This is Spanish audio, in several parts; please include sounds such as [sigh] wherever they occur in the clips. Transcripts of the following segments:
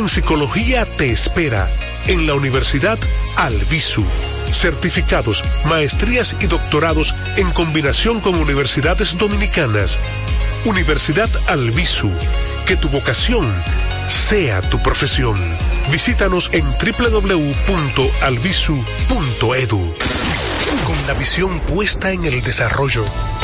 En psicología te espera en la Universidad Albisu. Certificados, maestrías y doctorados en combinación con universidades dominicanas. Universidad Albisu. Que tu vocación sea tu profesión. Visítanos en www.albisu.edu. Con la visión puesta en el desarrollo,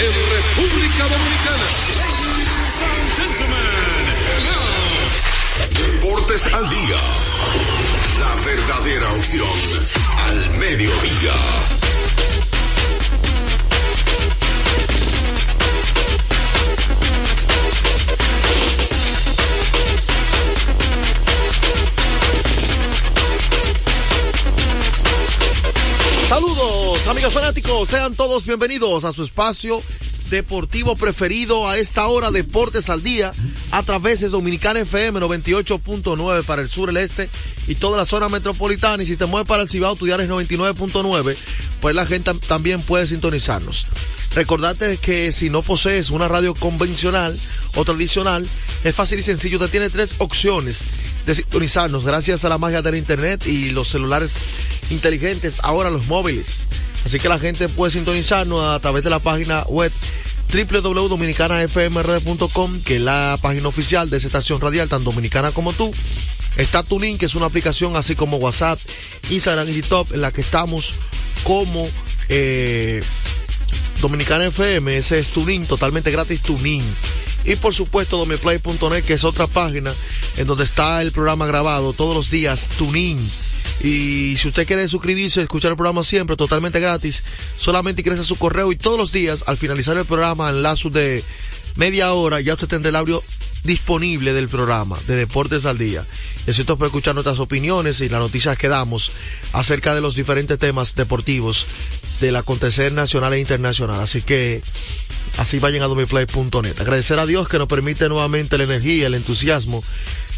En República Dominicana. Gentlemen, Deportes al día. La verdadera opción al mediodía. Fanáticos, sean todos bienvenidos a su espacio deportivo preferido a esta hora, Deportes al Día, a través de Dominicana FM 98.9 para el sur, el este y toda la zona metropolitana. Y si te mueves para el Cibao, Tuyares 99.9, pues la gente también puede sintonizarnos. Recordate que si no posees una radio convencional o tradicional, es fácil y sencillo. Usted tiene tres opciones de sintonizarnos gracias a la magia del internet y los celulares inteligentes, ahora los móviles. Así que la gente puede sintonizarnos a través de la página web www.dominicanafmrd.com, que es la página oficial de esa estación radial, tan dominicana como tú. Está Tuning, que es una aplicación así como WhatsApp, Instagram y TikTok, en la que estamos como eh, Dominicana FM, ese es Tuning, totalmente gratis Tuning. Y por supuesto domiplay.net, que es otra página en donde está el programa grabado todos los días, Tuning. Y si usted quiere suscribirse, escuchar el programa siempre, totalmente gratis, solamente ingresa su correo y todos los días, al finalizar el programa, en lazo de media hora, ya usted tendrá el audio disponible del programa de Deportes al Día. Y así usted puede escuchar nuestras opiniones y las noticias que damos acerca de los diferentes temas deportivos del acontecer nacional e internacional. Así que así vayan a domiplay.net. Agradecer a Dios que nos permite nuevamente la energía, el entusiasmo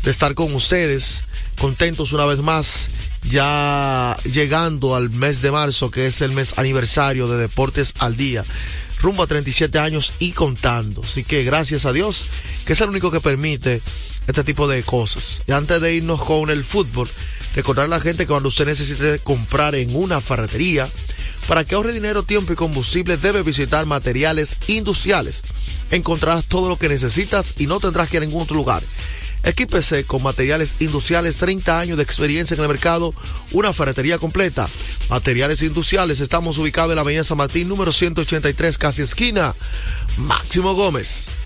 de estar con ustedes, contentos una vez más, ya llegando al mes de marzo, que es el mes aniversario de Deportes al Día, rumbo a 37 años y contando. Así que gracias a Dios, que es el único que permite este tipo de cosas. Y antes de irnos con el fútbol, recordar a la gente que cuando usted necesite comprar en una ferretería, para que ahorre dinero, tiempo y combustible, debe visitar materiales industriales. Encontrarás todo lo que necesitas y no tendrás que ir a ningún otro lugar. Equípese con materiales industriales, 30 años de experiencia en el mercado, una ferretería completa. Materiales industriales, estamos ubicados en la Avenida San Martín, número 183, casi esquina. Máximo Gómez.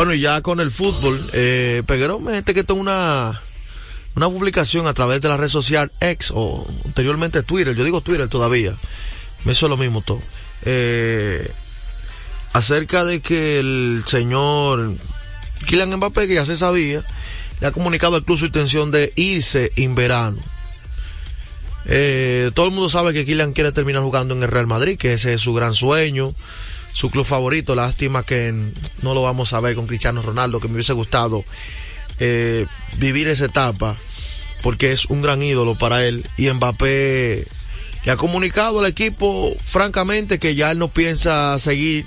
Bueno, y ya con el fútbol, eh, Peguero me gente que tengo una, una publicación a través de la red social X o anteriormente Twitter, yo digo Twitter todavía, me hizo lo mismo todo, eh, acerca de que el señor Kylian Mbappé, que ya se sabía, le ha comunicado al club su intención de irse en verano. Eh, todo el mundo sabe que Kylian quiere terminar jugando en el Real Madrid, que ese es su gran sueño su club favorito. Lástima que no lo vamos a ver con Cristiano Ronaldo, que me hubiese gustado eh, vivir esa etapa, porque es un gran ídolo para él. Y Mbappé le ha comunicado al equipo, francamente, que ya él no piensa seguir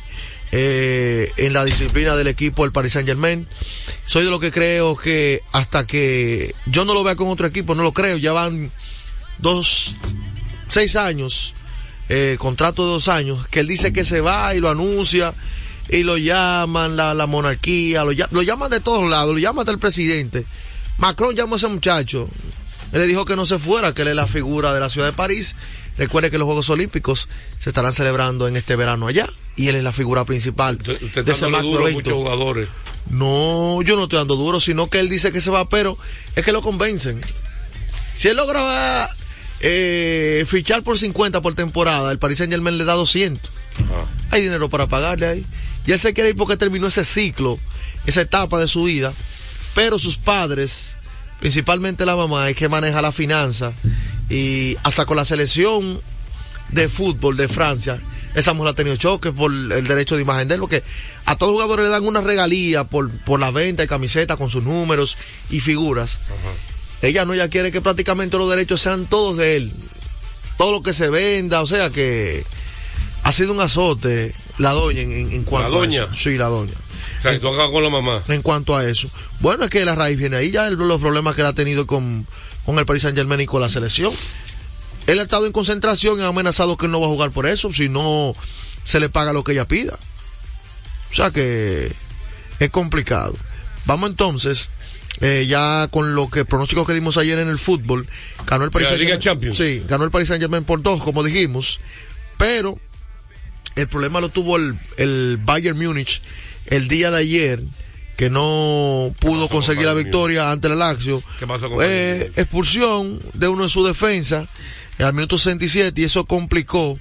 eh, en la disciplina del equipo del Paris Saint Germain. Soy de lo que creo que hasta que yo no lo vea con otro equipo, no lo creo, ya van dos seis años, eh, contrato de dos años, que él dice que se va y lo anuncia y lo llaman la, la monarquía, lo, lo llaman de todos lados, lo llaman del presidente. Macron llamó a ese muchacho. Él le dijo que no se fuera, que él es la figura de la ciudad de París. Recuerde que los Juegos Olímpicos se estarán celebrando en este verano allá y él es la figura principal Usted, usted de está ese duro a muchos jugadores. No, yo no estoy dando duro, sino que él dice que se va, pero es que lo convencen. Si él logra eh, fichar por 50 por temporada, el Paris Saint Germain le da 200. Ajá. Hay dinero para pagarle ahí. Y él se quiere ir porque terminó ese ciclo, esa etapa de su vida. Pero sus padres, principalmente la mamá, es que maneja la finanza. Y hasta con la selección de fútbol de Francia, esa mujer ha tenido choques por el derecho de imagen de él, porque a todos los jugadores le dan una regalía por, por la venta de camisetas con sus números y figuras. Ella no, ella quiere que prácticamente los derechos sean todos de él. Todo lo que se venda, o sea que ha sido un azote la doña en, en- en cuanto ¿La doña? a eso. Sí, la doña. O sea, tú acá con la mamá. En cuanto a eso. Bueno, es que la raíz viene ahí ya, el- los problemas que él ha tenido con, con el Paris Saint Germain y con la selección. Él ha estado en concentración y ha amenazado que él no va a jugar por eso, si no se le paga lo que ella pida. O sea que es complicado. Vamos entonces, eh, ya con lo que pronósticos que dimos ayer en el fútbol, ganó el Paris la. Champions. Sí, ganó el Paris Saint Germain por dos, como dijimos, pero el problema lo tuvo el, el Bayern Múnich el día de ayer, que no pudo conseguir la victoria ante el Lazio. ¿Qué pasó con Eh, expulsión de uno en su defensa al minuto 67 y eso complicó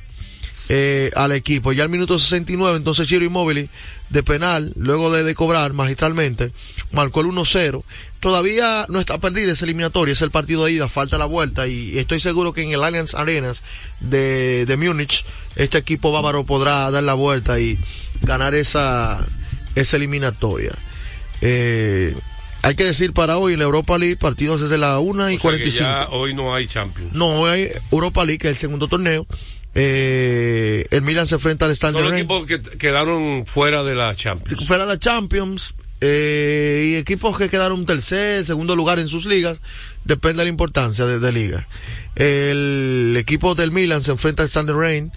eh, al equipo. Ya al minuto 69, entonces Chiro Immobile de penal, luego de, de cobrar magistralmente, marcó el 1-0. Todavía no está perdida esa eliminatoria, es el partido de ida, falta la vuelta y estoy seguro que en el Allianz Arenas de, de Múnich este equipo bávaro podrá dar la vuelta y ganar esa, esa eliminatoria. Eh, hay que decir para hoy en la Europa League partidos desde la 1 y O sea que 45. ya hoy no hay Champions. No, hoy hay Europa League, que es el segundo torneo. Eh, el Milan se enfrenta al Standard Son equipos que quedaron fuera de la Champions. Fuera de la Champions. eh, y equipos que quedaron tercer, segundo lugar en sus ligas. Depende de la importancia de, de liga. El equipo del Milan se enfrenta al Standard Reign.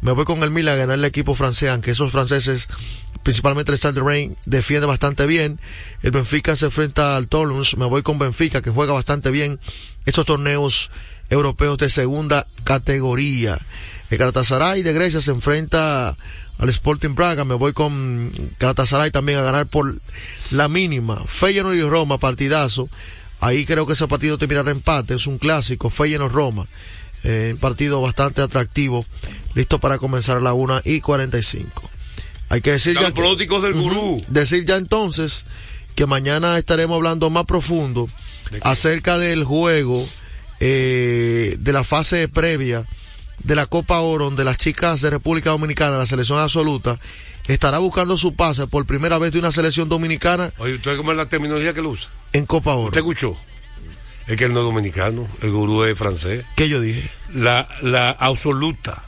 Me voy con el Milan a ganar el equipo francés, aunque esos franceses, principalmente el Standard Reign, defiende bastante bien. El Benfica se enfrenta al Toulouse. Me voy con Benfica, que juega bastante bien estos torneos europeos de segunda categoría. El Galatasaray de Grecia se enfrenta al Sporting Braga. Me voy con Galatasaray también a ganar por la mínima. Feyenoord y Roma, partidazo. Ahí creo que ese partido terminará empate. Es un clásico. Feyenoord-Roma. Eh, un partido bastante atractivo. Listo para comenzar a la 1 y 45. Hay que decir ya que- del gurú. decir ya entonces que mañana estaremos hablando más profundo acerca del juego eh, de la fase previa de la Copa Oro donde las chicas de República Dominicana, la selección absoluta, estará buscando su pase por primera vez de una selección dominicana Oye, ¿usted cómo es la terminología que él usa? en Copa Oro. ¿Usted escuchó? Es que él no es dominicano, el gurú es francés. ¿Qué yo dije? La, la absoluta.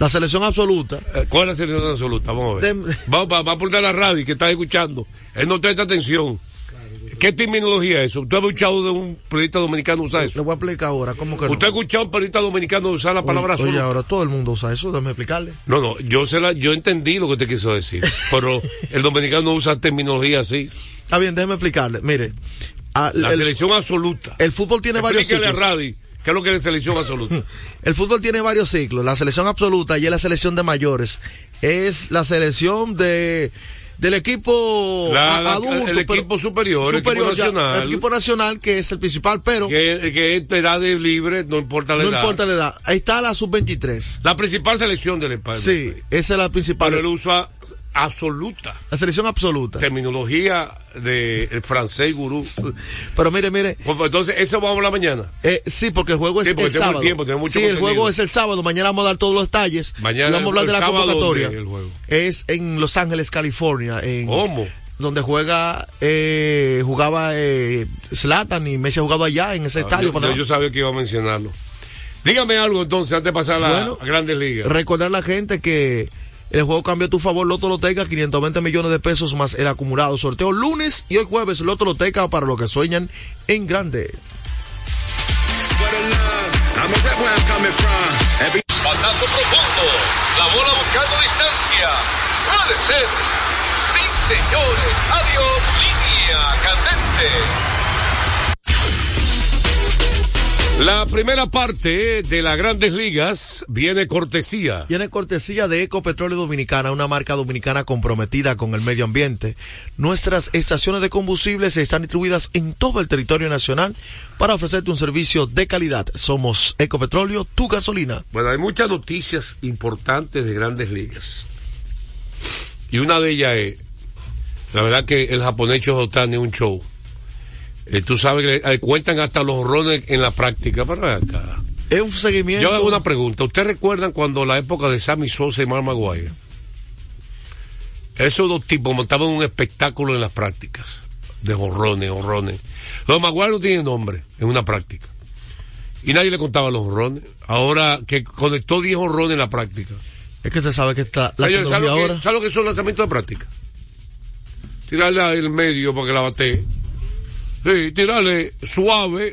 La selección absoluta. Eh, ¿Cuál es la selección absoluta? Vamos a ver. Vamos, va, va a poner la radio que está escuchando. Él no presta atención. ¿Qué terminología es eso? ¿Usted ha escuchado de un periodista dominicano usar Le eso? voy a explicar ahora cómo que no. ¿Usted ha escuchado a un periodista dominicano usar la palabra Oye, ahora todo el mundo usa eso, déjame explicarle. No, no, yo sé la, yo entendí lo que usted quiso decir, [laughs] pero el dominicano no usa terminología así. Está bien, déjeme explicarle. Mire, a- La el, selección absoluta. el fútbol tiene varios Explíquele a ciclos. Radi qué es lo que es la selección absoluta. [laughs] El fútbol tiene varios ciclos. La selección absoluta y es la selección de mayores. Es la selección de del equipo La- la- adulto, el equipo superior, el equipo ya, nacional. el equipo nacional que es el principal, pero que, que es edad de libre, no importa la no edad. importa la edad. Ahí está la sub-23. La principal selección del España. Sí, esa es la principal. Pero él usa absoluta. La selección absoluta. Terminología de el francés gurú. [laughs] Pero mire, mire, Pues, pues, entonces, eso vamos a hablar mañana. eh, sí, porque el juego es Sí, el sábado. tiempo, tenemos mucho sí, el contenido. juego es el sábado. Mañana vamos a dar todos los detalles. Mañana y vamos a hablar el de la convocatoria. ¿dónde el juego? Es en Los Ángeles, California. En, ¿Cómo? donde juega, eh, jugaba eh, Zlatan y Messi ha jugado allá en ese estadio. Yo, para- yo- yo sabía que iba a mencionarlo. Dígame algo entonces, antes de pasar a la Bueno, a Grandes Ligas. Recordar a la gente que el juego cambió a tu favor, Loto Loteca, 520 millones de pesos más el acumulado. Sorteo lunes y hoy jueves, Loto Loteca para los que sueñan en grande. Batazo profundo. La bola buscando distancia. Puede ser. Sí, señores. Adiós. Línea candente. La primera parte de las grandes ligas viene cortesía. Tiene cortesía de Ecopetróleo Dominicana, una marca dominicana comprometida con el medio ambiente. Nuestras estaciones de combustibles están distribuidas en todo el territorio nacional para ofrecerte un servicio de calidad. Somos Ecopetróleo, tu gasolina. Bueno, hay muchas noticias importantes de grandes ligas. Y una de ellas es, la verdad que el japonés Otani es un show. Eh, tú sabes que eh, cuentan hasta los horrones en la práctica. Ven acá. Es un seguimiento. Yo hago una pregunta. ¿Ustedes recuerdan cuando la época de Sammy Sosa y Mark Maguire? Esos dos tipos montaban un espectáculo en las prácticas. De horrones, horrones. Los Maguire no tienen nombre en una práctica. Y nadie le contaba los horrones. Ahora que conectó 10 horrones en la práctica. Es que usted sabe que está la Señores, ¿sabe, lo que, ahora. ¿sabe lo que son lanzamientos de práctica? Tirarle al medio para que la bate. Sí, tirarle suave